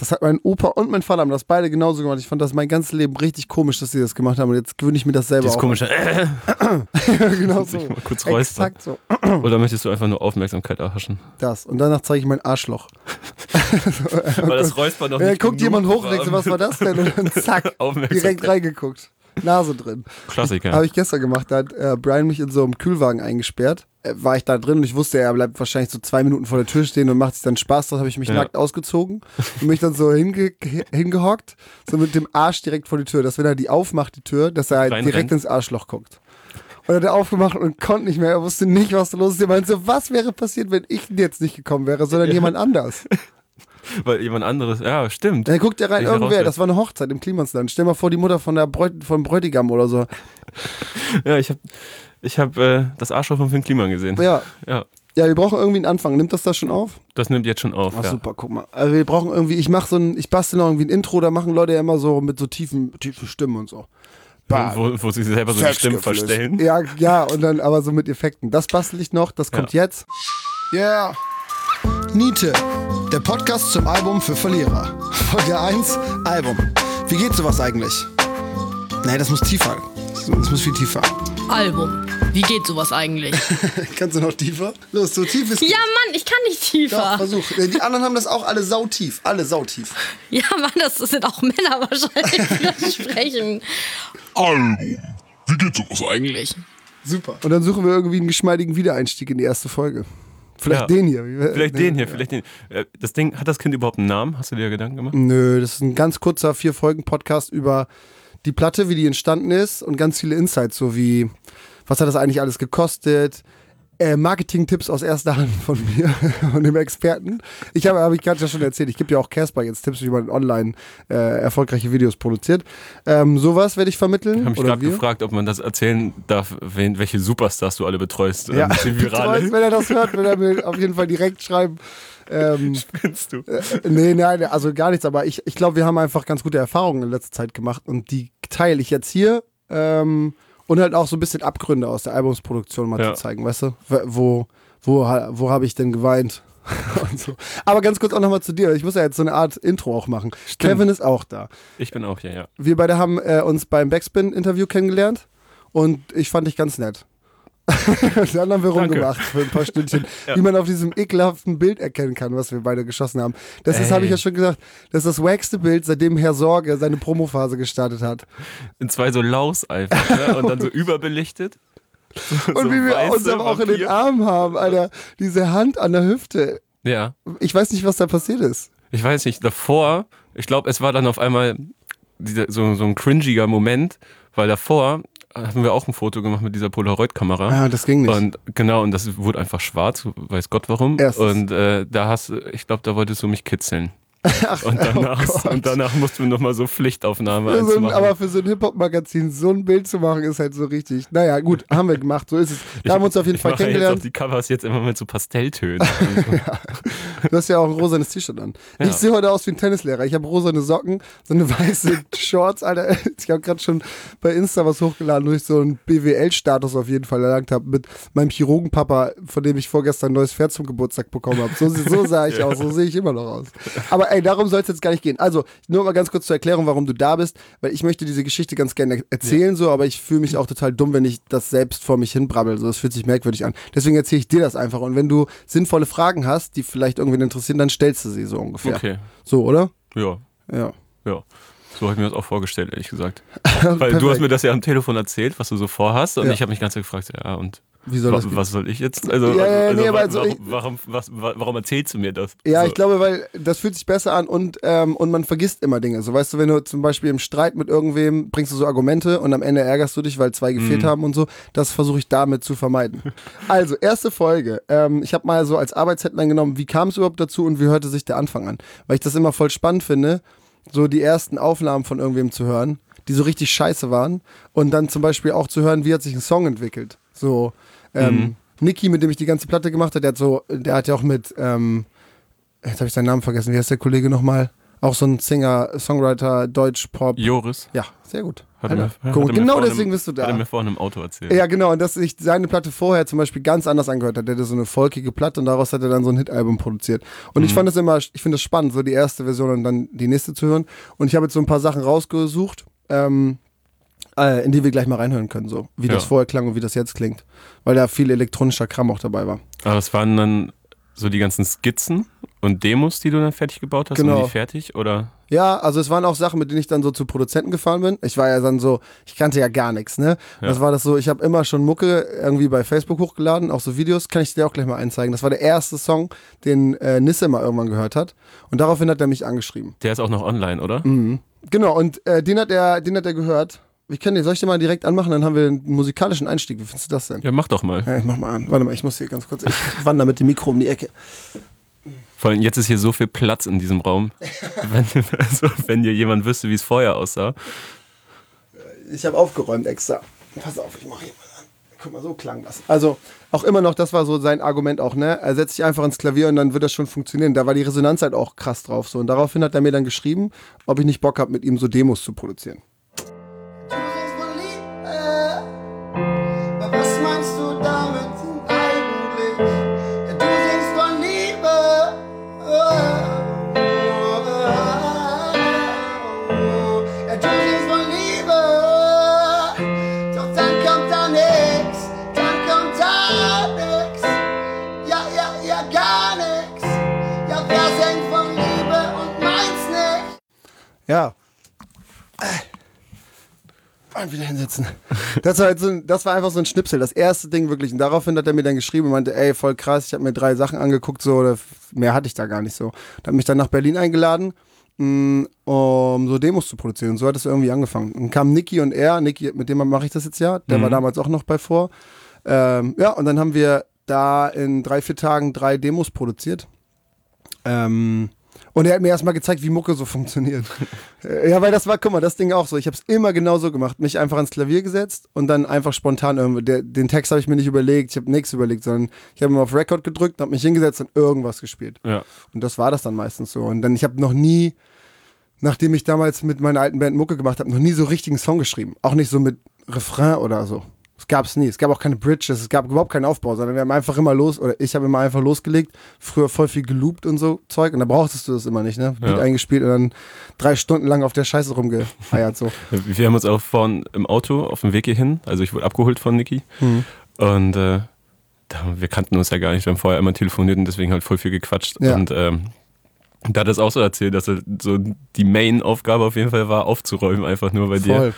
Das hat mein Opa und mein Vater haben das beide genauso gemacht. Ich fand das mein ganzes Leben richtig komisch, dass sie das gemacht haben. Und jetzt gewöhne ich mir das selber auch. komische. Äh, genau so. Mal kurz räuspern. So. oder möchtest du einfach nur Aufmerksamkeit erhaschen? Das. Und danach zeige ich mein Arschloch. Weil das Räuspern noch Ja, nicht guckt jemand hoch und denkt was war das denn? Und dann zack, direkt reingeguckt. Nase drin. Klassiker. Habe ich gestern gemacht. Da hat äh, Brian mich in so einem Kühlwagen eingesperrt. Äh, war ich da drin und ich wusste, er bleibt wahrscheinlich so zwei Minuten vor der Tür stehen und macht sich dann Spaß. Da habe ich mich Ja. nackt ausgezogen und mich dann so hinge hingehockt, so mit dem Arsch direkt vor die Tür, dass wenn er die aufmacht, die Tür, dass er halt direkt ins Arschloch guckt. Und er hat er aufgemacht und konnte nicht mehr. Er wusste nicht, was da los ist. Er meinte so, was wäre passiert, wenn ich jetzt nicht gekommen wäre, sondern jemand anders. Weil jemand anderes. Ja, stimmt. Dann guckt er rein, ich irgendwer, das war eine Hochzeit im Klimansland. Stell mal vor, die Mutter von der Bräut vom Bräutigam oder so. Ja, ich habe ich hab, äh, das Arschloch von Finn Kliman gesehen. Ja, Ja, ja, wir brauchen irgendwie einen Anfang. Nimmt das da schon auf? das nimmt jetzt schon auf. Ach, ja. super, guck mal. Also wir brauchen irgendwie, ich mache so ein, ich bastel noch irgendwie ein Intro, da machen Leute ja immer so mit so tiefen, tiefen Stimmen und so. Bah. Wo, wo sie selber so die Stimmen verstellen. Ja, ja, und dann aber so mit Effekten. Das bastel ich noch, das kommt jetzt. Yeah. Niete, der Podcast zum Album für Verlierer. Folge 1, Album. Wie geht sowas eigentlich? Nee, das muss tiefer. Das muss viel tiefer. Album. Wie geht sowas eigentlich? Kannst du noch tiefer? Los, so tief ist ja, Mann, ich kann nicht Doch, tiefer. versuch. Die anderen haben das auch alle sautief. Alle sautief. Ja, Mann, das sind auch Männer wahrscheinlich, die das sprechen. Album. Wie geht sowas eigentlich? Super. Und dann suchen wir irgendwie einen geschmeidigen Wiedereinstieg in die erste Folge. Vielleicht Ja. den hier. Vielleicht Nee. den hier, vielleicht den. Äh, Das Ding, hat das Kind überhaupt einen Namen? Hast du dir Gedanken gemacht? Nö, das ist ein ganz kurzer Vier-Folgen-Podcast über die Platte, wie die entstanden ist und ganz viele Insights, so wie, was hat das eigentlich alles gekostet? Äh, Marketing-Tipps aus erster Hand von mir und dem Experten. Ich habe, habe ich gerade ja schon erzählt, ich gebe ja auch Casper jetzt Tipps, wie man online äh, erfolgreiche Videos produziert. Ähm, sowas werde ich vermitteln. Ich habe mich gerade gefragt, ob man das erzählen darf, wen, welche Superstars du alle betreust. Ja, ähm, virale. wenn er das hört, will er mir auf jeden Fall direkt schreiben. Ähm, Spinnst du? nee, nein, also gar nichts, aber ich, ich glaube, wir haben einfach ganz gute Erfahrungen in letzter Zeit gemacht und die teile ich jetzt hier. Ähm, und halt auch so ein bisschen Abgründe aus der Albumsproduktion mal Ja. zu zeigen, weißt du? Wo, wo, wo habe ich denn geweint? so. Aber ganz kurz auch nochmal zu dir. Ich muss ja jetzt so eine Art Intro auch machen. Kevin ist auch da. Ich bin auch hier, ja. Wir beide haben äh, uns beim Backspin-Interview kennengelernt und ich fand dich ganz nett. Und dann haben wir rumgemacht für ein paar Stündchen, wie man auf diesem ekelhaften Bild erkennen kann, was wir beide geschossen haben. Das ist, habe ich ja schon gesagt, das ist das wackste Bild, seitdem Herr Sorge seine Promophase gestartet hat. In zwei so Laus einfach, ne? Und dann so überbelichtet. Und so wie wir uns aber auch in den Vampir- Armen haben, Alter. Diese Hand an der Hüfte. Ja. Ich weiß nicht, was da passiert ist. Ich weiß nicht, davor, ich glaube, es war dann auf einmal so, so ein cringiger Moment, weil davor haben wir auch ein Foto gemacht mit dieser Polaroid-Kamera. Ah, das ging nicht. Und genau, und das wurde einfach schwarz, weiß Gott warum. Erstens. Und äh, da hast du, ich glaube, da wolltest du mich kitzeln. Ach, Und danach, oh und danach mussten wir nochmal so Pflichtaufnahme Für so ein, machen. aber für so ein Hip-Hop-Magazin so ein Bild zu machen, ist halt so richtig. Naja, gut, haben wir gemacht, so ist es. Da haben wir uns auf jeden ich Fall ja jetzt kennengelernt. auch die Covers jetzt immer mit so Pastelltönen. Du hast ja auch ein rosanes T-Shirt an. Ja. Ich sehe heute aus wie ein Tennislehrer. Ich habe rosane Socken, so eine weiße Shorts, Alter. Ich habe gerade schon bei Insta was hochgeladen, wo ich so einen BWL-Status auf jeden Fall erlangt habe mit meinem Chirurgenpapa, von dem ich vorgestern ein neues Pferd zum Geburtstag bekommen habe. So, so sah ich aus, so sehe ich immer noch aus. Aber ey, darum soll es jetzt gar nicht gehen. Also, nur mal ganz kurz zur Erklärung, warum du da bist, weil ich möchte diese Geschichte ganz gerne erzählen, so, aber ich fühle mich auch total dumm, wenn ich das selbst vor mich hin brabbel. So, das fühlt sich merkwürdig an. Deswegen erzähle ich dir das einfach. Und wenn du sinnvolle Fragen hast, die vielleicht irgendwen interessieren, dann stellst du sie so ungefähr. Okay. So, oder? Ja, Ja. ja. So habe ich mir das auch vorgestellt, ehrlich gesagt. Weil du hast mir das ja am Telefon erzählt, was du so vorhast. Und Ja. ich habe mich ganz gefragt, ja, und Wie soll das was soll ich jetzt? Also, Ja, ja, also, nee, also warum, ich- warum, was, wa- warum erzählst du mir das? Ja, so. ich glaube, weil das fühlt sich besser an und, ähm, und man vergisst immer Dinge. So weißt du, wenn du zum Beispiel im Streit mit irgendwem bringst du so Argumente und am Ende ärgerst du dich, weil zwei gefehlt haben und so. Das versuche ich damit zu vermeiden. Also, erste Folge. Ähm, ich habe mal so als Arbeitsheadline genommen, wie kam es überhaupt dazu und wie hörte sich der Anfang an? Weil ich das immer voll spannend finde, so die ersten Aufnahmen von irgendwem zu hören, die so richtig scheiße waren und dann zum Beispiel auch zu hören, wie hat sich ein Song entwickelt. So, ähm, Niki, mit dem ich die ganze Platte gemacht habe, der hat so, der hat ja auch mit, ähm, jetzt habe ich seinen Namen vergessen, wie heißt der Kollege nochmal? Auch so ein Singer, Songwriter, Deutsch, Pop. Joris. Ja, sehr gut. Hat er mir, Alter, hat mir genau vorhin deswegen im- bist du da. Hat er mir vorhin im Auto erzählt. Ja, genau, und dass sich seine Platte vorher zum Beispiel ganz anders angehört hat. Der hatte so eine folkige Platte und daraus hat er dann so ein Hitalbum produziert. Und Mhm. ich fand es immer, ich finde es spannend, so die erste Version und dann die nächste zu hören. Und ich habe jetzt so ein paar Sachen rausgesucht, ähm, äh, in die wir gleich mal reinhören können, so wie Ja. das vorher klang und wie das jetzt klingt. Weil da viel elektronischer Kram auch dabei war. Aber es waren dann so die ganzen Skizzen und Demos, die du dann fertig gebaut hast. Genau. Die fertig? Oder? Ja, also es waren auch Sachen, mit denen ich dann so zu Produzenten gefahren bin. Ich war ja dann so, ich kannte ja gar nichts, ne? Ja. Das war das so, ich habe immer schon Mucke irgendwie bei Facebook hochgeladen, auch so Videos, kann ich dir auch gleich mal einzeigen. Das war der erste Song, den äh, Nisse mal irgendwann gehört hat. Und daraufhin hat er mich angeschrieben. Der ist auch noch online, oder? Mhm. Genau, und äh, den, hat er, den hat er gehört. Ich kann den, soll ich den mal direkt anmachen, dann haben wir einen musikalischen Einstieg. Wie findest du das denn? Ja, mach doch mal. Ja, ich mach mal an. Warte mal, ich muss hier ganz kurz. Ich wandere mit dem Mikro um die Ecke. Vor allem jetzt ist hier so viel Platz in diesem Raum. wenn, also, wenn dir jemand wüsste, wie es vorher aussah. Ich habe aufgeräumt extra. Pass auf, ich mache hier mal an. Guck mal, so klang das. Also auch immer noch, das war so sein Argument auch, ne? Er setzt sich einfach ins Klavier und dann wird das schon funktionieren. Da war die Resonanz halt auch krass drauf. So. Und daraufhin hat er mir dann geschrieben, ob ich nicht Bock habe, mit ihm so Demos zu produzieren. Ja. Und wieder hinsetzen. Das war, halt so ein, das war einfach so ein Schnipsel, das erste Ding wirklich. Und daraufhin hat er mir dann geschrieben und meinte, ey, voll krass, ich habe mir drei Sachen angeguckt, so, oder mehr hatte ich da gar nicht so. Und hat mich dann nach Berlin eingeladen, mh, um so Demos zu produzieren. Und so hat es irgendwie angefangen. Und kam Niki und er, Niki, mit dem mache ich das jetzt ja, der war damals auch noch bei vor. Ähm, ja, und dann haben wir da in drei, vier Tagen drei Demos produziert. Ähm, und er hat mir erstmal gezeigt, wie Mucke so funktioniert. Ja, weil das war, guck mal, das Ding auch so. Ich habe es immer genau so gemacht. Mich einfach ans Klavier gesetzt und dann einfach spontan irgendwie. Der, den Text habe ich mir nicht überlegt, ich habe nichts überlegt, sondern ich habe immer auf Record gedrückt, habe mich hingesetzt und irgendwas gespielt. Ja. Und das war das dann meistens so. Und dann, ich habe noch nie, nachdem ich damals mit meiner alten Band Mucke gemacht habe, noch nie so richtigen Song geschrieben. Auch nicht so mit Refrain oder so. Das gab es nie. Es gab auch keine Bridges, es gab überhaupt keinen Aufbau, sondern wir haben einfach immer los, oder ich habe immer einfach losgelegt, früher voll viel geloopt und so Zeug und da brauchtest du das immer nicht, ne? Beat Ja. eingespielt und dann drei Stunden lang auf der Scheiße rumgefeiert so. Wir haben uns auch vorhin im Auto auf dem Weg hierhin, also ich wurde abgeholt von Niki. Mhm. Und äh, wir kannten uns ja gar nicht, wir haben vorher immer telefoniert und deswegen halt voll viel gequatscht. Ja. Und ähm, da hat er es auch so erzählt, dass er so die Main-Aufgabe auf jeden Fall war, aufzuräumen, einfach nur bei dir.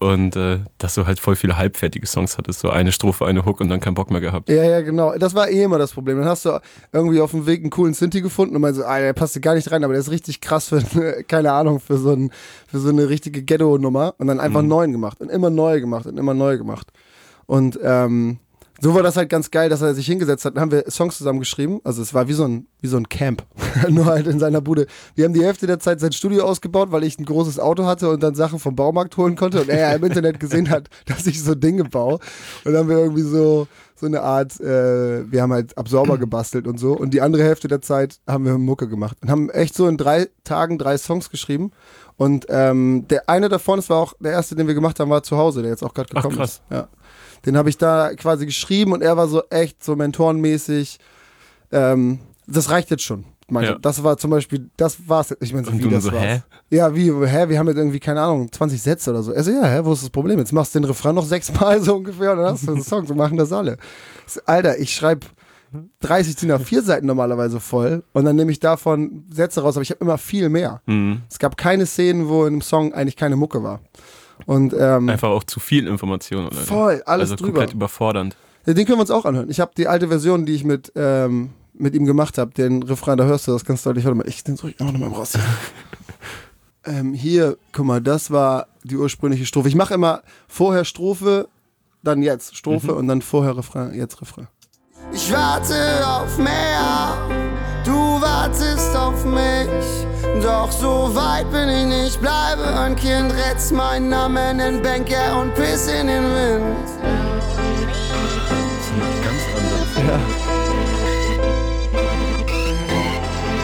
Und äh, dass du halt voll viele halbfertige Songs hattest, so eine Strophe, eine Hook und dann keinen Bock mehr gehabt. Ja, ja, genau. Das war eh immer das Problem. Dann hast du irgendwie auf dem Weg einen coolen Sinti gefunden und meinst so, ah, der passt hier gar nicht rein, aber der ist richtig krass für, eine, keine Ahnung, für so, ein, für so eine richtige Ghetto-Nummer und dann einfach einen neuen gemacht und immer neu gemacht und immer neu gemacht. Und ähm, so war das halt ganz geil, dass er sich hingesetzt hat. Dann haben wir Songs zusammen geschrieben. Also es war wie so ein, wie so ein Camp. Nur halt in seiner Bude. Wir haben die Hälfte der Zeit sein Studio ausgebaut, weil ich ein großes Auto hatte und dann Sachen vom Baumarkt holen konnte und er im Internet gesehen hat, dass ich so Dinge baue. Und dann haben wir irgendwie so, so eine Art, äh, wir haben halt Absorber gebastelt und so. Und die andere Hälfte der Zeit haben wir Mucke gemacht. Und haben echt so in drei Tagen drei Songs geschrieben. Und ähm, der eine davon, das war auch der erste, den wir gemacht haben, war zu Hause, der jetzt auch gerade Ach, gekommen krass. ist. Ja. Den habe ich da quasi geschrieben und er war so echt so mentorenmäßig. Ähm, das reicht jetzt schon. Ja. Das war zum Beispiel, das war's. Ich meine, so Und wie das so, war's. hä? Ja, wie, hä, wir haben jetzt irgendwie, keine Ahnung, 20 Sätze oder so. Also ja, hä, wo ist das Problem? Jetzt machst du den Refrain noch sechsmal so ungefähr und dann hast du einen Song. So machen das alle. Alter, ich schreibe 30 DIN A4 Seiten normalerweise voll und dann nehme ich davon Sätze raus, aber ich habe immer viel mehr. Mhm. Es gab keine Szenen, wo in einem Song eigentlich keine Mucke war. Und ähm, Einfach auch zu viel Information, oder? voll, alles also drüber. komplett überfordernd. Ja, den können wir uns auch anhören. Ich habe die alte Version, die ich mit, ähm, mit ihm gemacht habe, den Refrain, da hörst du das ganz deutlich. Warte mal, ich den drück auch nochmal raus. ähm, hier, guck mal, das war die ursprüngliche Strophe. Ich mache immer vorher Strophe, dann jetzt Strophe und dann vorher Refrain, jetzt Refrain. Ich warte auf mehr, du wartest auf mich. Doch so weit bin ich nicht, bleibe ein Kind, retz meinen Namen in Bänke und piss in den Wind. Ganz anders.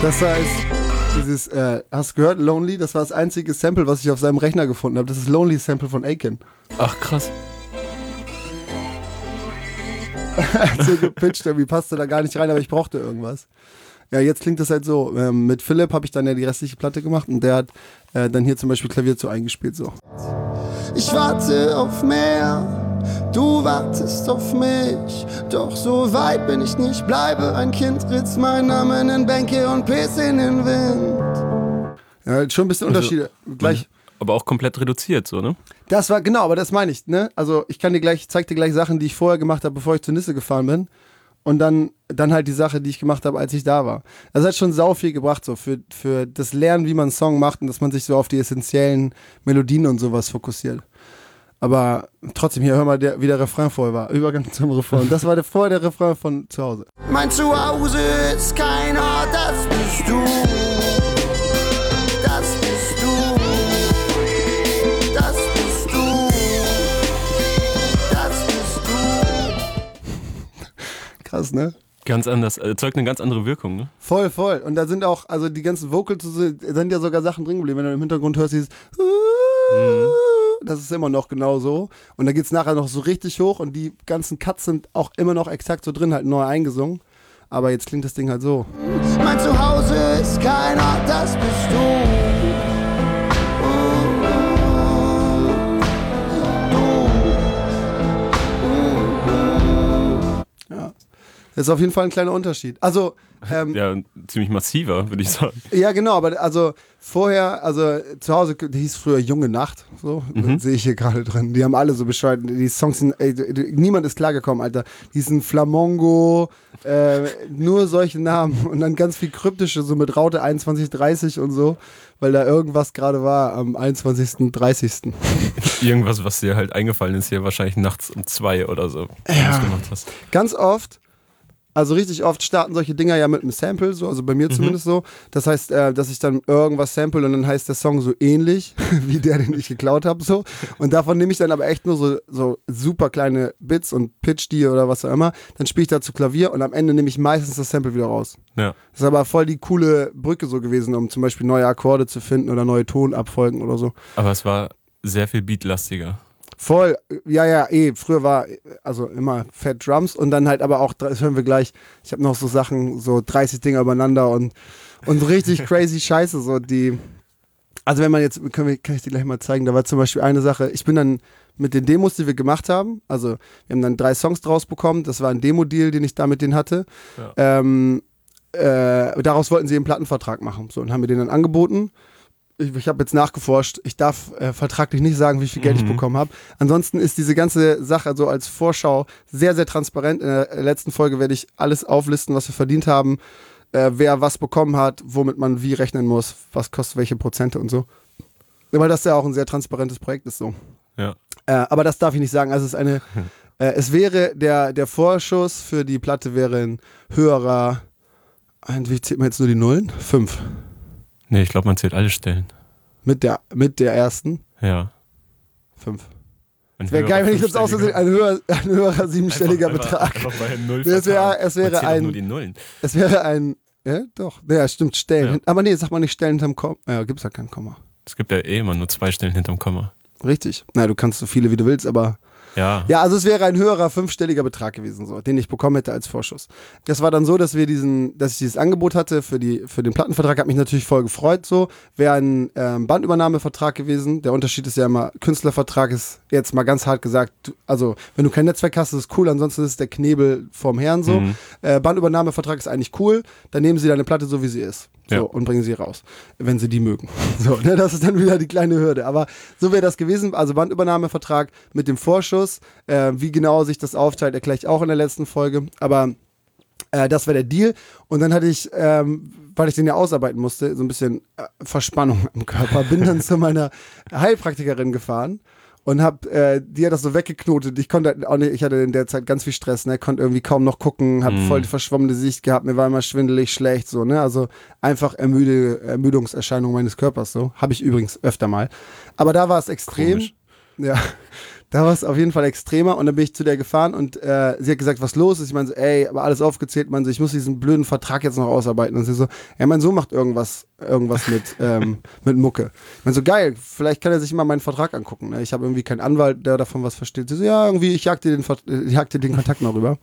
Das heißt, Dieses, äh, hast du gehört, Lonely? Das war das einzige Sample, was ich auf seinem Rechner gefunden habe. Das ist Lonely Sample von Aiken. Ach krass. so gepitcht, irgendwie passte da gar nicht rein, aber ich brauchte irgendwas. Ja, jetzt klingt das halt so. Ähm, mit Philipp habe ich dann ja die restliche Platte gemacht und der hat äh, dann hier zum Beispiel Klavier zu eingespielt. So. Ich warte auf mehr, du wartest auf mich. Doch so weit bin ich nicht, bleibe ein Kind, ritz mein Namen in Bänke und Piss in den Wind. Ja, schon ein bisschen Also, Unterschiede. Gleich. Aber auch komplett reduziert, so, ne? Das war, genau, aber das meine ich, ne? Also ich kann dir gleich, zeig dir gleich Sachen, die ich vorher gemacht habe, bevor ich zur Nisse gefahren bin. Und dann, dann halt die Sache, die ich gemacht habe, als ich da war. Das hat schon sau viel gebracht, so für, für das Lernen, wie man einen Song macht und dass man sich so auf die essentiellen Melodien und sowas fokussiert. Aber trotzdem, hier hör mal, der, wie der Refrain vorher war. Übergang zum Refrain. Das war der, vorher der Refrain von zu Hause. Mein Zuhause ist kein Ort, das bist du. Krass, ne? Ganz anders. Erzeugt eine ganz andere Wirkung, ne? Voll, voll. Und da sind auch, also die ganzen Vocals, sind sind ja sogar Sachen drin geblieben. Wenn du im Hintergrund hörst, dieses das ist immer noch genau so. Und dann geht's nachher noch so richtig hoch und die ganzen Cuts sind auch immer noch exakt so drin, halt neu eingesungen. Aber jetzt klingt das Ding halt so. Mein Zuhause ist kein Ort, das bist du. Das ist auf jeden Fall ein kleiner Unterschied. Also, ähm, Ja, ziemlich massiver, würde ich sagen. Ja, genau, aber also vorher, also zu Hause hieß früher Junge Nacht, so sehe ich hier gerade drin. Die haben alle so Bescheid. Die Songs sind, ey, niemand ist klargekommen, Alter. Die sind Flamongo, äh, nur solche Namen und dann ganz viel kryptische, so mit Raute 2130 und so, weil da irgendwas gerade war am 21. 30. Irgendwas, was dir halt eingefallen ist, hier wahrscheinlich nachts um zwei oder so, das gemacht hast. Ganz oft, also richtig oft starten solche Dinger ja mit einem Sample, so, also bei mir zumindest so. Das heißt, äh, dass ich dann irgendwas sample und dann heißt der Song so ähnlich wie der, den ich geklaut habe, so. Und davon nehme ich dann aber echt nur so, so super kleine Bits und pitch die oder was auch immer. Dann spiele ich dazu Klavier und am Ende nehme ich meistens das Sample wieder raus. Ja. Das ist aber voll die coole Brücke so gewesen, um zum Beispiel neue Akkorde zu finden oder neue Tonabfolgen oder so. Aber es war sehr viel beatlastiger. Voll, ja, ja, eh. Früher war also immer Fat Drums und dann halt aber auch, das hören wir gleich, ich habe noch so Sachen, so 30 Dinger übereinander und, und richtig crazy Scheiße, so die. Also wenn man jetzt, können wir, kann ich dir gleich mal zeigen, da war zum Beispiel eine Sache, ich bin dann mit den Demos, die wir gemacht haben, also wir haben dann drei Songs draus bekommen, das war ein Demo-Deal, den ich da mit denen hatte. Ähm, äh, daraus wollten sie einen Plattenvertrag machen. So, und haben mir den dann angeboten. Ich, ich habe jetzt nachgeforscht. Ich darf äh, vertraglich nicht sagen, wie viel Geld ich bekommen habe. Ansonsten ist diese ganze Sache so als Vorschau sehr, sehr transparent. In der letzten Folge werde ich alles auflisten, was wir verdient haben, äh, wer was bekommen hat, womit man wie rechnen muss, was kostet welche Prozente und so. Weil das ja auch ein sehr transparentes Projekt ist so. Ja. Äh, aber das darf ich nicht sagen. Also es ist eine, äh, es wäre, der, der Vorschuss für die Platte wäre ein höherer, wie zählt man jetzt nur die Nullen? Fünf. Nee, ich glaube, man zählt alle Stellen. Mit der, mit der ersten? Ja. Fünf. Wäre geil, wenn ich jetzt außerdem ein, höher, ein höherer siebenstelliger Einfach- Betrag. Einfach, einfach bei Null Es wäre- es wäre ein- Nur die Nullen. Es wäre ein, ja, doch. Ja, stimmt, Stellen. Ja. Aber nee, sag mal nicht Stellen hinterm Komma. Ja, gibt's ja kein Komma. Es gibt ja eh immer nur zwei Stellen hinterm Komma. Richtig. Na, du kannst so viele, wie du willst, aber Ja. Ja, also es wäre ein höherer fünfstelliger Betrag gewesen, so, den ich bekommen hätte als Vorschuss. Das war dann so, dass wir diesen, dass ich dieses Angebot hatte für die, für den Plattenvertrag, hat mich natürlich voll gefreut. So wäre ein ähm, Bandübernahmevertrag gewesen. Der Unterschied ist ja immer, Künstlervertrag ist jetzt mal ganz hart gesagt, du, also wenn du kein Netzwerk hast, ist es cool, ansonsten ist es der Knebel vom Herrn so. Mhm. Äh, Bandübernahmevertrag ist eigentlich cool, dann nehmen sie deine Platte so wie sie ist. So, Ja. und bringen sie raus, wenn sie die mögen. So, ne, das ist dann wieder die kleine Hürde. Aber so wäre das gewesen. Also Bandübernahmevertrag mit dem Vorschuss. Äh, wie genau sich das aufteilt, erkläre ich auch in der letzten Folge. Aber äh, das war der Deal. Und dann hatte ich, ähm, weil ich den ja ausarbeiten musste, so ein bisschen äh, Verspannung am Körper, bin dann zu meiner Heilpraktikerin gefahren und hab, äh, die hat das so weggeknotet. Ich konnte auch nicht, ich hatte in der Zeit ganz viel Stress, ne, konnte irgendwie kaum noch gucken, hab voll die verschwommene Sicht gehabt, mir war immer schwindelig, schlecht, so, ne, also einfach ermüde, Ermüdungserscheinung meines Körpers, so. Habe ich übrigens öfter mal. Aber da war es extrem. Komisch. Ja, da war es auf jeden Fall extremer und dann bin ich zu der gefahren und äh, sie hat gesagt, was los ist. Ich meine so, ey, aber alles aufgezählt, man so, ich muss diesen blöden Vertrag jetzt noch ausarbeiten. Und sie so, ja, mein Sohn macht irgendwas, irgendwas mit, ähm, mit Mucke. Ich meine so, geil, vielleicht kann er sich mal meinen Vertrag angucken. Ne? Ich habe irgendwie keinen Anwalt, der davon was versteht. Sie so, ja, irgendwie, ich jag dir den, äh, jag dir den Kontakt mal rüber.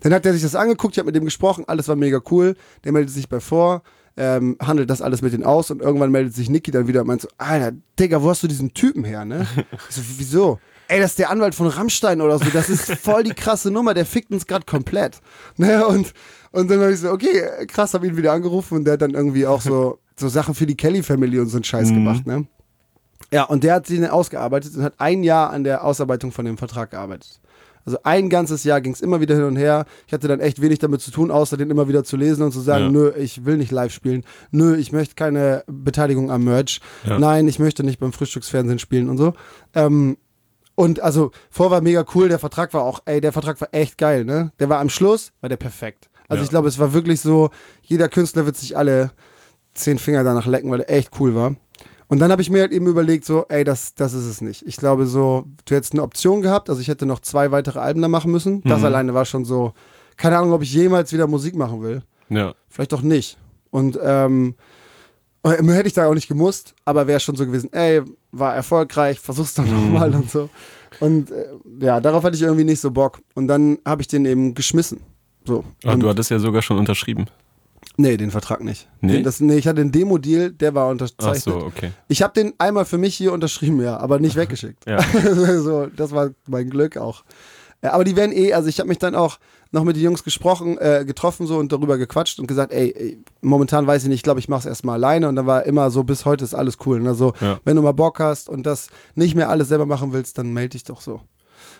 Dann hat er sich das angeguckt, ich habe mit dem gesprochen, alles war mega cool. Der meldet sich bei vor, ähm, handelt das alles mit denen aus und irgendwann meldet sich Niki dann wieder und meint so, Alter, Digga, wo hast du diesen Typen her, ne? Ich so, wieso? Ey, das ist der Anwalt von Rammstein oder so, das ist voll die krasse Nummer, der fickt uns gerade komplett. Ne? Und, und dann habe ich so, okay, krass, habe ihn wieder angerufen und der hat dann irgendwie auch so, so Sachen für die Kelly-Family und so einen Scheiß gemacht, ne? Ja, und der hat sich dann ausgearbeitet und hat ein Jahr an der Ausarbeitung von dem Vertrag gearbeitet. Also ein ganzes Jahr ging es immer wieder hin und her. Ich hatte dann echt wenig damit zu tun, außer den immer wieder zu lesen und zu sagen, Ja. nö, ich will nicht live spielen. Nö, ich möchte keine Beteiligung am Merch. Ja. Nein, ich möchte nicht beim Frühstücksfernsehen spielen und so. Ähm, und also, vor war mega cool, der Vertrag war auch, ey, der Vertrag war echt geil, ne? Der war am Schluss, war der perfekt. Also Ja. ich glaube, es war wirklich so, jeder Künstler wird sich alle zehn Finger danach lecken, weil der echt cool war. Und dann habe ich mir halt eben überlegt, so, ey, das, das ist es nicht. Ich glaube so, du hättest eine Option gehabt, also ich hätte noch zwei weitere Alben da machen müssen. Das Mhm. alleine war schon so, keine Ahnung, ob ich jemals wieder Musik machen will. Ja. Vielleicht auch nicht. Und ähm, äh, hätte ich da auch nicht gemusst, aber wäre schon so gewesen, ey, war erfolgreich, versuch's doch nochmal und so. Und äh, ja, darauf hatte ich irgendwie nicht so Bock. Und dann habe ich den eben geschmissen. So. Und- du hattest ja sogar schon unterschrieben. nee, den Vertrag nicht. Nee? Den, das, nee, ich hatte den Demo-Deal, der war Ach unterzeichnet. so, okay. Ich habe den einmal für mich hier unterschrieben, ja, aber nicht weggeschickt. Ja. so, das war mein Glück auch. Ja, aber die werden eh, also ich habe mich dann auch noch mit den Jungs gesprochen, äh, getroffen so und darüber gequatscht und gesagt, ey, ey momentan weiß ich nicht, ich glaube, ich mache es erstmal alleine und dann war immer so, bis heute ist alles cool. Also, Ja. wenn du mal Bock hast und das nicht mehr alles selber machen willst, dann melde dich doch so.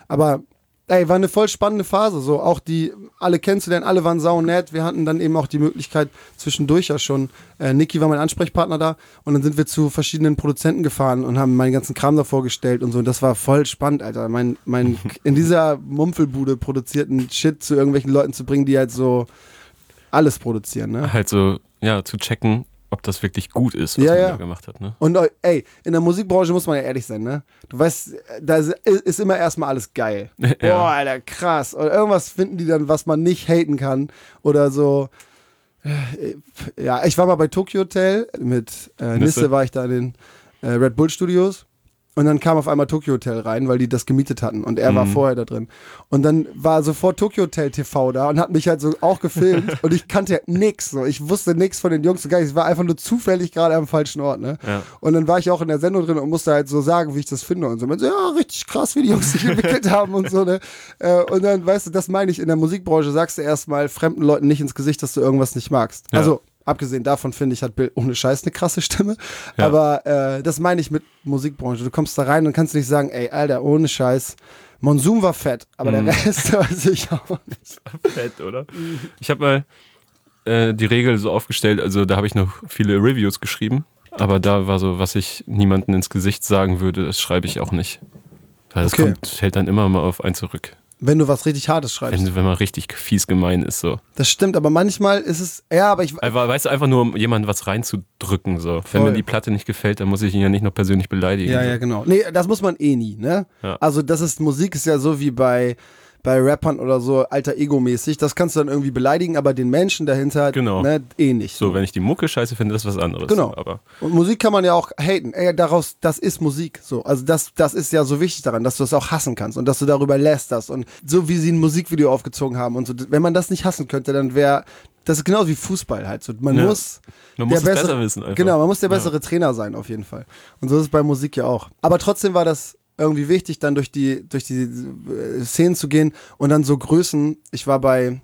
Aber ey, war eine voll spannende Phase, so auch die alle kennenzulernen, alle waren sau nett. Wir hatten dann eben auch die Möglichkeit zwischendurch ja schon. Äh, Niki war mein Ansprechpartner da und dann sind wir zu verschiedenen Produzenten gefahren und haben meinen ganzen Kram da vorgestellt und so. Und das war voll spannend, Alter. Mein, mein in dieser Mumpfelbude produzierten Shit zu irgendwelchen Leuten zu bringen, die halt so alles produzieren, ne? Halt so, ja, zu checken, ob das wirklich gut ist, was Ja, man ja. da gemacht hat. Ne? Und äh, ey, in der Musikbranche muss man ja ehrlich sein, ne? Du weißt, da ist- immer erstmal alles geil. Ja. Boah, Alter, krass. Oder irgendwas finden die dann, was man nicht haten kann. Oder so. Äh, Ja, ich war mal bei Tokyo Hotel. Mit äh, Nisse. Nisse. war ich da in den äh, Red Bull Studios. Und dann kam auf einmal Tokyo Hotel rein, weil die das gemietet hatten. Und er war Mhm. vorher da drin. Und dann war sofort Tokyo Hotel TV da und hat mich halt so auch gefilmt. und ich kannte nix. So. Ich wusste nix von den Jungs. So gar nicht. Ich war einfach nur zufällig gerade am falschen Ort. Ne? Ja. Und dann war ich auch in der Sendung drin und musste halt so sagen, wie ich das finde und so. Man so, ja, richtig krass, wie die Jungs sich entwickelt haben und so, ne? Äh, Und dann, weißt du, das meine ich, in der Musikbranche sagst du erstmal fremden Leuten nicht ins Gesicht, dass du irgendwas nicht magst. Ja. Also, abgesehen davon finde ich, hat Bill ohne Scheiß eine krasse Stimme. Ja. Aber äh, das meine ich mit Musikbranche. Du kommst da rein und kannst nicht sagen, ey, Alter, ohne Scheiß. Monsum war fett, aber Mhm. der Rest weiß ich auch nicht. Fett, oder? Ich habe mal äh, die Regel so aufgestellt, also da habe ich noch viele Reviews geschrieben, aber da war so, was ich niemandem ins Gesicht sagen würde, das schreibe ich auch nicht. Weil das Okay. kommt, fällt dann immer mal auf einen zurück. Wenn du was richtig Hartes schreibst. Wenn, wenn man richtig fies gemein ist, so. Das stimmt, aber manchmal ist es, ja, aber ich, Einfach, weißt du, einfach nur um jemandem was reinzudrücken, so. Wenn Voll. mir die Platte nicht gefällt, dann muss ich ihn ja nicht noch persönlich beleidigen. Ja, so. ja, genau. Nee, das muss man eh nie, ne? Ja. Also das ist, Musik ist ja so wie bei, bei Rappern oder so alter Ego-mäßig. Das kannst du dann irgendwie beleidigen, aber den Menschen dahinter, Genau. ne, eh nicht. So, wenn ich die Mucke scheiße finde, ist was anderes. Genau. Aber Und Musik kann man ja auch haten. Ey, daraus, das ist Musik. So. Also das, das ist ja so wichtig daran, dass du es auch hassen kannst und dass du darüber lästerst. Und so wie sie ein Musikvideo aufgezogen haben und so. Wenn man das nicht hassen könnte, dann wäre. Das ist genauso wie Fußball halt. So, man Ja. muss. man der muss es bessere- besser wissen. Einfach. Genau, man muss der bessere Trainer sein, auf jeden Fall. Und so ist es bei Musik ja auch. Aber trotzdem war das irgendwie wichtig, dann durch die, durch die äh, Szenen zu gehen und dann so Größen. Ich war bei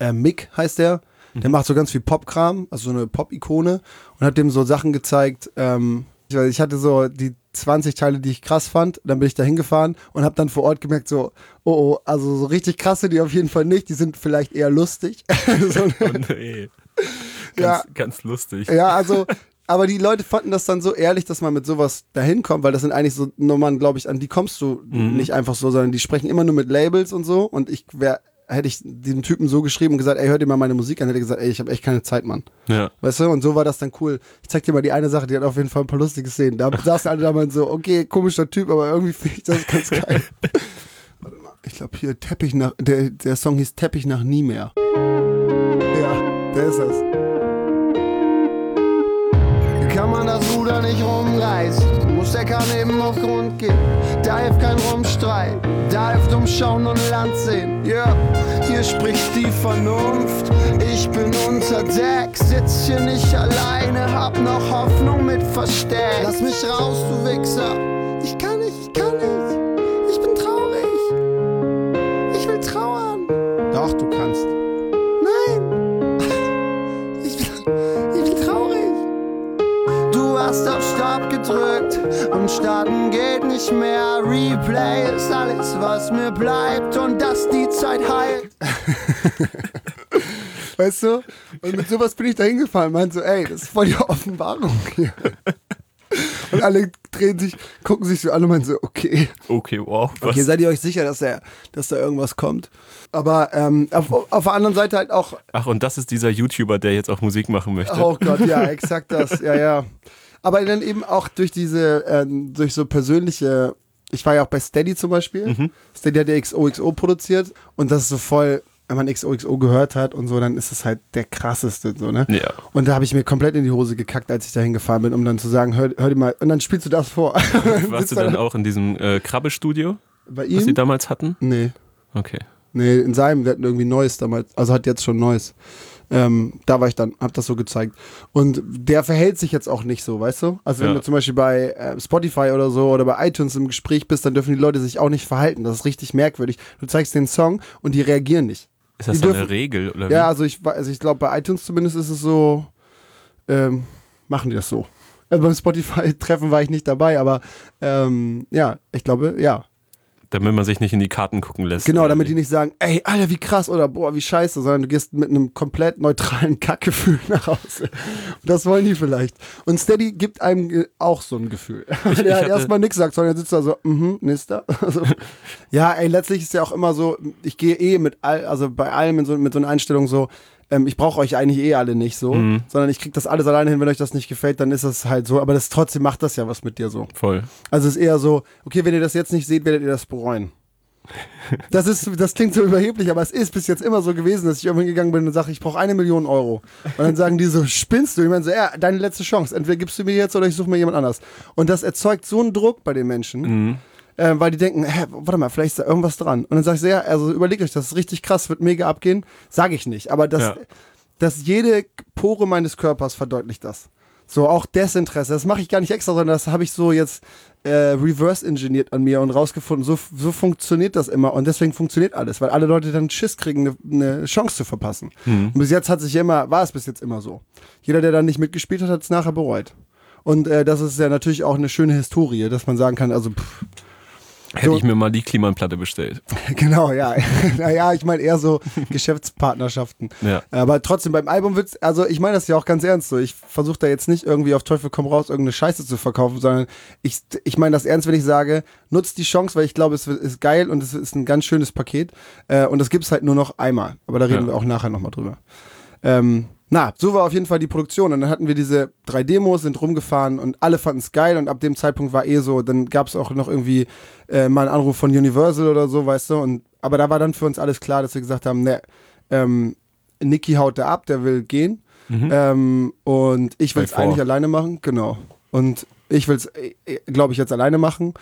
äh, Mick, heißt der. Der macht so ganz viel Pop-Kram, also so eine Pop-Ikone und hat dem so Sachen gezeigt. Ähm, ich hatte so die 20 Teile, die ich krass fand. Dann bin ich da hingefahren und habe dann vor Ort gemerkt, so, oh, oh, also so richtig krasse, die auf jeden Fall nicht. Die sind vielleicht eher lustig. so, Oh, nee. Ganz, Ja. ganz lustig. Ja, also, aber die Leute fanden das dann so ehrlich, dass man mit sowas dahin kommt, weil das sind eigentlich so Nummern, glaube ich, an die kommst du Mhm. nicht einfach so, sondern die sprechen immer nur mit Labels und so. Und ich wäre hätte ich diesem Typen so geschrieben und gesagt, ey, hör dir mal meine Musik an, hätte er gesagt, ey, ich habe echt keine Zeit, Mann. Ja. Weißt du, und so war das dann cool. Ich zeig dir mal die eine Sache, die hat auf jeden Fall ein paar lustige Szenen. Da saßen alle da mal so, okay, komischer Typ, aber irgendwie finde ich das ganz geil. Warte mal, ich glaube hier Teppich nach, der, der Song hieß Teppich nach nie mehr. Ja, der ist das. Ruder nicht rumreißen, muss der Kahn eben auf Grund gehen. Da hilft kein Rumstreit, da hilft umschauen und Land sehen. Ja, hier spricht die Vernunft. Ich bin unter Deck, sitz hier nicht alleine, hab noch Hoffnung mit Versteck. Lass mich raus, du Wichser. Ich kann nicht, ich kann nicht. Hast auf Stopp gedrückt und starten geht nicht mehr. Replay ist alles, was mir bleibt und dass die Zeit heilt. Weißt du? Und mit sowas bin ich da hingefahren, meinte so, ey, das ist voll die Offenbarung hier. Und alle drehen sich, gucken sich so an und meinen so, okay. Okay, wow. Was? Okay, seid ihr euch sicher, dass, der, dass da irgendwas kommt? Aber ähm, auf, auf der anderen Seite halt auch, Ach, und das ist dieser YouTuber, der jetzt auch Musik machen möchte. oh Gott, ja, exakt das, ja, ja. Aber dann eben auch durch diese, ähm, durch so persönliche, ich war ja auch bei Steady zum Beispiel. Steady hat ja XOXO produziert und das ist so voll, wenn man XOXO gehört hat und so, dann ist es halt der krasseste, so, ne? Ja. Und da habe ich mir komplett in die Hose gekackt, als ich da hingefahren bin, um dann zu sagen, hör, hör dir mal, und dann spielst du das vor. Warst du dann auch in diesem äh, Krabbe-Studio, bei was sie damals hatten? Nee. Okay. Nee, in seinem, der hat irgendwie Neues damals, also hat jetzt schon Neues. Ähm, da war ich dann, hab das so gezeigt. Und der verhält sich jetzt auch nicht so, weißt du? Also wenn Ja. du zum Beispiel bei äh, Spotify oder so oder bei iTunes im Gespräch bist, dann dürfen die Leute sich auch nicht verhalten. Das ist richtig merkwürdig. Du zeigst den Song und die reagieren nicht. Ist das dürfen- eine Regel? Oder Ja, wie? also ich, also ich glaube, bei iTunes zumindest ist es so, ähm, machen die das so. Also beim Spotify-Treffen war ich nicht dabei, aber ähm, ja, ich glaube, ja. Damit man sich nicht in die Karten gucken lässt. Genau, damit die nicht sagen, ey, Alter, wie krass oder boah, wie scheiße, sondern du gehst mit einem komplett neutralen Kackgefühl nach Hause. Und das wollen die vielleicht. Und Steady gibt einem ge- auch so ein Gefühl. Ich der halt erstmal nichts sagt, sondern er sitzt da so, mhm, nächster. Also, ja, ey, letztlich ist ja auch immer so, ich gehe eh mit all, also bei allem in so, mit so einer Einstellung so, ähm, ich brauche euch eigentlich eh alle nicht so, Mhm. sondern ich krieg das alles alleine hin, wenn euch das nicht gefällt, dann ist das halt so, aber das trotzdem macht das ja was mit dir so. Voll. Also es ist eher so, okay, wenn ihr das jetzt nicht seht, werdet ihr das bereuen. Das ist, das klingt so überheblich, aber es ist bis jetzt immer so gewesen, dass ich irgendwann gegangen bin und sage, ich brauche eine Million Euro. Und dann sagen die so, spinnst du? Ich meine so, ja, deine letzte Chance. Entweder gibst du mir jetzt oder ich suche mir jemand anders. Und das erzeugt so einen Druck bei den Menschen, äh, weil die denken, hä, warte mal, vielleicht ist da irgendwas dran. Und dann sag ich so, ja, also überlegt euch, das ist richtig krass, wird mega abgehen. Sage ich nicht, aber das, Ja. dass jede Pore meines Körpers verdeutlicht das. So, auch Desinteresse. Das mache ich gar nicht extra, sondern das habe ich so jetzt äh, reverse-engineert an mir und rausgefunden. So, so funktioniert das immer. Und deswegen funktioniert alles, weil alle Leute dann Schiss kriegen, eine, eine Chance zu verpassen. Und bis jetzt hat sich immer, war es bis jetzt immer so. Jeder, der dann nicht mitgespielt hat, hat es nachher bereut. Und äh, das ist ja natürlich auch eine schöne Historie, dass man sagen kann, also pff, Hätte So. ich mir mal die Klimanplatte bestellt. Genau, ja. naja, ich meine eher so Geschäftspartnerschaften. Ja. Aber trotzdem, beim Album wird's, also ich meine das ja auch ganz ernst so. Ich versuche da jetzt nicht irgendwie auf Teufel komm raus irgendeine Scheiße zu verkaufen, sondern ich, ich meine das ernst, wenn ich sage, nutzt die Chance, weil ich glaube, es ist geil und es ist ein ganz schönes Paket. Äh, und das gibt's halt nur noch einmal. Aber da reden Ja. wir auch nachher nochmal drüber. Ähm, na, so war auf jeden Fall die Produktion. Und dann hatten wir diese drei Demos, sind rumgefahren und alle fanden es geil. Und ab dem Zeitpunkt war eh so, dann gab es auch noch irgendwie äh, mal einen Anruf von Universal oder so, weißt du. Und, aber da war dann für uns alles klar, dass wir gesagt haben, ne, ähm, Niki haut da ab, der will gehen. Ähm, und ich will es eigentlich alleine machen, genau. Und ich will es, glaube ich, jetzt alleine machen.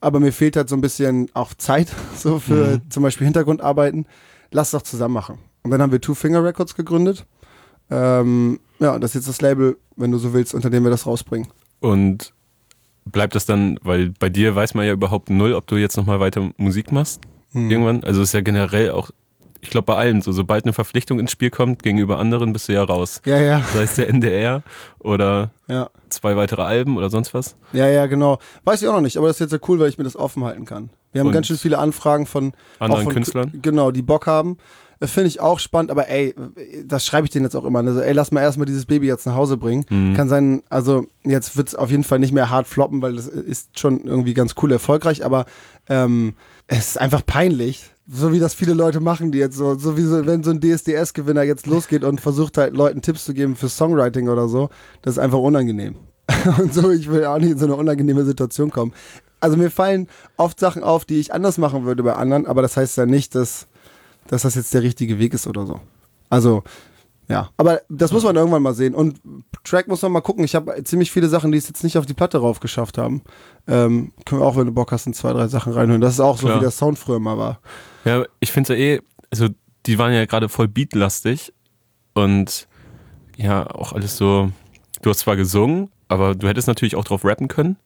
Aber mir fehlt halt so ein bisschen auch Zeit, so für zum Beispiel Hintergrundarbeiten. Lass doch zusammen machen. Und dann haben wir Two Finger Records gegründet. Ähm, ja, das ist jetzt das Label, wenn du so willst, unter dem wir das rausbringen. Und bleibt das dann, weil bei dir weiß man ja überhaupt null, ob du jetzt nochmal weiter Musik machst. Hm. Irgendwann. Also ist ja generell auch, ich glaube bei allen so, sobald eine Verpflichtung ins Spiel kommt gegenüber anderen, bist du ja raus. Ja, ja, Sei es der NDR oder ja. zwei weitere Alben oder sonst was. Ja, ja, genau. Weiß ich auch noch nicht, aber das ist jetzt ja cool, weil ich mir das offen halten kann. Wir haben Und ganz schön viele Anfragen von anderen von, Künstlern? Genau, die Bock haben. Das finde ich auch spannend, aber ey, das schreibe ich denen jetzt auch immer. Also, ey, lass mal erstmal dieses Baby jetzt nach Hause bringen. Mhm. Kann sein, also jetzt wird es auf jeden Fall nicht mehr hart floppen, weil das ist schon irgendwie ganz cool erfolgreich, aber ähm, es ist einfach peinlich, so wie das viele Leute machen, die jetzt so, so wie so, wenn so ein DSDS-Gewinner jetzt losgeht und versucht halt Leuten Tipps zu geben für Songwriting oder so, das ist einfach unangenehm. und so, ich will auch nicht in so eine unangenehme Situation kommen. Also mir fallen oft Sachen auf, die ich anders machen würde bei anderen, aber das heißt ja nicht, dass, dass das jetzt der richtige Weg ist oder so. Also, ja. Aber das muss man irgendwann mal sehen. Und Track muss man mal gucken. Ich habe ziemlich viele Sachen, die es jetzt nicht auf die Platte rauf geschafft haben. Ähm, können wir auch, wenn du Bock hast, in zwei, drei Sachen reinhören. Das ist auch so, Klar. wie der Sound früher mal war. Ja, ich finde ja eh, also die waren ja gerade voll beatlastig und ja, auch alles so, du hast zwar gesungen, aber du hättest natürlich auch drauf rappen können.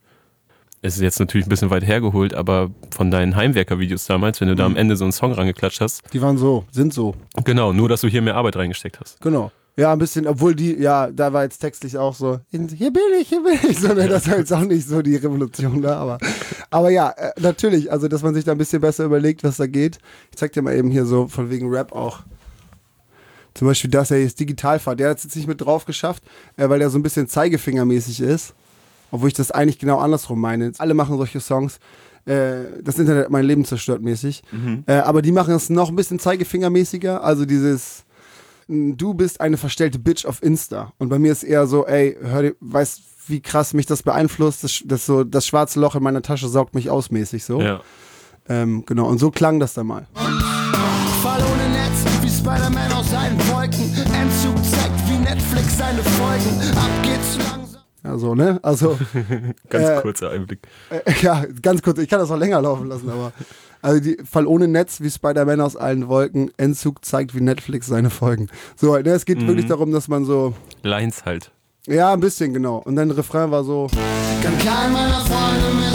Es ist jetzt natürlich ein bisschen weit hergeholt, aber von deinen Heimwerker-Videos damals, wenn du da am Ende so einen Song rangeklatscht hast, Die waren so, sind so. genau, nur dass du hier mehr Arbeit reingesteckt hast. Genau. Ja, ein bisschen, obwohl die, ja, da war jetzt textlich auch so, hier bin ich, hier bin ich, sondern das war jetzt auch nicht so die Revolution da, aber, aber ja, äh, natürlich, also, dass man sich da ein bisschen besser überlegt, was da geht. Ich zeig dir mal eben hier so von wegen Rap auch. Zum Beispiel das, er jetzt Digitalfahrt, der hat es jetzt nicht mit drauf geschafft, äh, weil der so ein bisschen zeigefingermäßig ist, obwohl ich das eigentlich genau andersrum meine. Alle machen solche Songs, äh, das Internet hat mein Leben zerstört mäßig, äh, aber die machen es noch ein bisschen zeigefingermäßiger, also dieses, du bist eine verstellte Bitch auf Insta. Und bei mir ist eher so, ey, hör dir, weißt wie krass mich das beeinflusst, das, das, so, das schwarze Loch in meiner Tasche saugt mich aus mäßig so. Ja. Ähm, genau, und so klang das dann mal. Fall ohne Netz, wie Spider-Man aus seinen Wolken. Entzug zeigt, wie Netflix seine Folgen. Ab geht's langsam. Ja, so, ne? Also, Ganz Äh, kurzer Einblick. äh, ja, ganz kurz, ich kann das auch länger laufen lassen, aber. Also die Fall ohne Netz wie Spider-Man aus allen Wolken. Entzug zeigt, wie Netflix seine Folgen. So, ne, es geht wirklich darum, dass man so. Lines halt. Ja, ein bisschen, genau. Und dann Refrain war so. Kann kein meiner Freunde mehr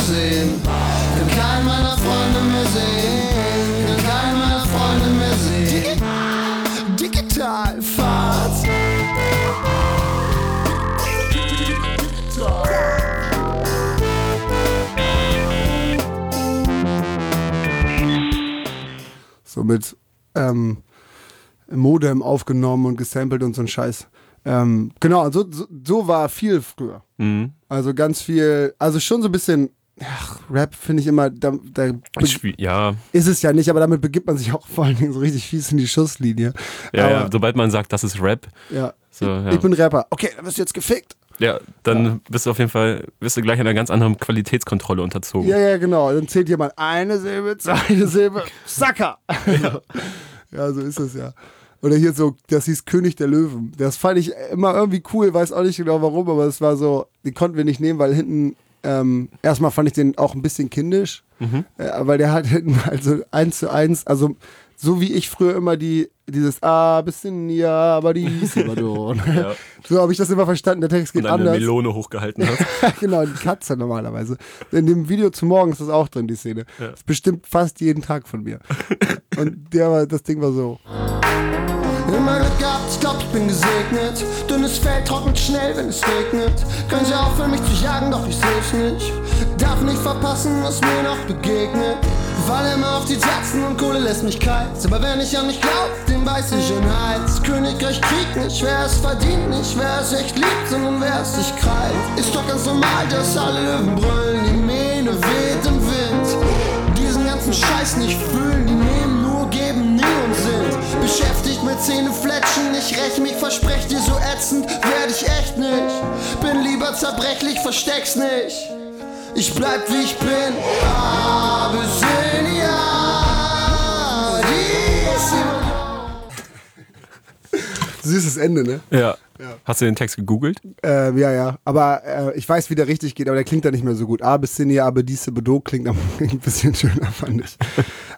so mit ähm, Modem aufgenommen und gesampelt und so ein Scheiß. Ähm, genau, so, so, so war viel früher. Mhm. Also ganz viel, also schon so ein bisschen, ach, Rap finde ich immer, da, da ja, ist es ja nicht, aber damit begibt man sich auch vor allen Dingen so richtig fies in die Schusslinie. ja, aber, ja, sobald man sagt, das ist Rap, ja. so, ja. Ich bin Rapper. Okay, dann wirst du jetzt gefickt. Ja, dann bist du auf jeden Fall, bist du gleich einer ganz anderen Qualitätskontrolle unterzogen. Ja, ja, genau. Dann zählt jemand eine Silbe, zweite Silbe, Sacker. Ja. so ist es ja. Oder hier so, das hieß König der Löwen. Das fand ich immer irgendwie cool, weiß auch nicht genau warum, aber es war so, den konnten wir nicht nehmen, weil hinten, ähm, erstmal fand ich den auch ein bisschen kindisch, äh, weil der hat hinten also eins zu eins, also so wie ich früher immer die, dieses Ah, bisschen, ja, aber die Sibadon. Ja. So habe ich das immer verstanden, der Text geht Und eine anders. Melone hochgehalten hast. genau, die Katze normalerweise. In dem Video zu morgen ist das auch drin, die Szene. Ja. Das bestimmt fast jeden Tag von mir. Und der das Ding war so. Gehabt, ich glaub, ich bin gesegnet. Dünnes Fell trocknet schnell, wenn es regnet. Können sie aufhören, mich zu jagen, doch ich seh's nicht. Darf nicht verpassen, was mir noch begegnet. Fall immer auf die Tatzen und Kohle lässt mich kalt. Aber wenn ich an mich glaub, den weiß ich in Hals. Königreich kriegt nicht, wer es verdient nicht, wer es echt liebt, sondern wer es sich krallt. Ist doch ganz normal, dass alle Löwen brüllen, die Mähne weht im Wind. Diesen ganzen Scheiß nicht fühlen, die nehmen nur, geben beschäftigt mit Zähne fletschen. Ich räch mich, versprech dir so ätzend, werd ich echt nicht. Bin lieber zerbrechlich, versteck's nicht. Ich bleib wie ich bin. Abyssinia, dies Süßes Ende, ne? Ja. Hast du den Text gegoogelt? Äh, ja, ja. Aber äh, ich weiß, wie der richtig geht, aber der klingt da nicht mehr so gut. A bis Sinne, aber diese Bedo klingt am- ein bisschen schöner, fand ich.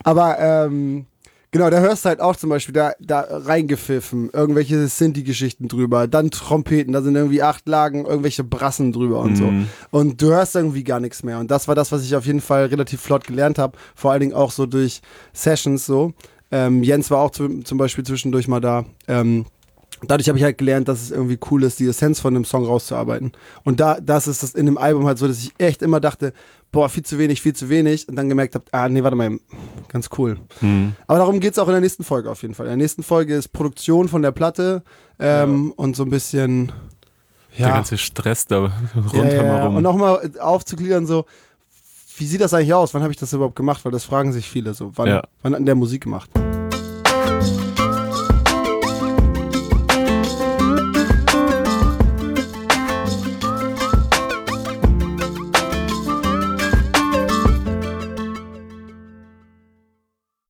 aber ähm, genau, da hörst du halt auch zum Beispiel da, da reingepfiffen, irgendwelche Sinti-Geschichten drüber, dann Trompeten, da sind irgendwie acht Lagen, irgendwelche Brassen drüber und so. Und du hörst irgendwie gar nichts mehr. Und das war das, was ich auf jeden Fall relativ flott gelernt habe. Vor allen Dingen auch so durch Sessions so. Ähm, Jens war auch zu, zum Beispiel zwischendurch mal da. Ähm, dadurch habe ich halt gelernt, dass es irgendwie cool ist, die Essenz von einem Song rauszuarbeiten. Und da, das ist das in dem Album halt so, dass ich echt immer dachte, boah, viel zu wenig, viel zu wenig. Und dann gemerkt habe, ah, nee, warte mal, ganz cool. Aber darum geht es auch in der nächsten Folge auf jeden Fall. In der nächsten Folge ist Produktion von der Platte ähm, und so ein bisschen, Der ja, ganze Stress da ja, rundherum. ja, ja. Und nochmal aufzugliedern, so, wie sieht das eigentlich aus? Wann habe ich das überhaupt gemacht? Weil das fragen sich viele so. Wann, Ja. wann hat denn der Musik gemacht?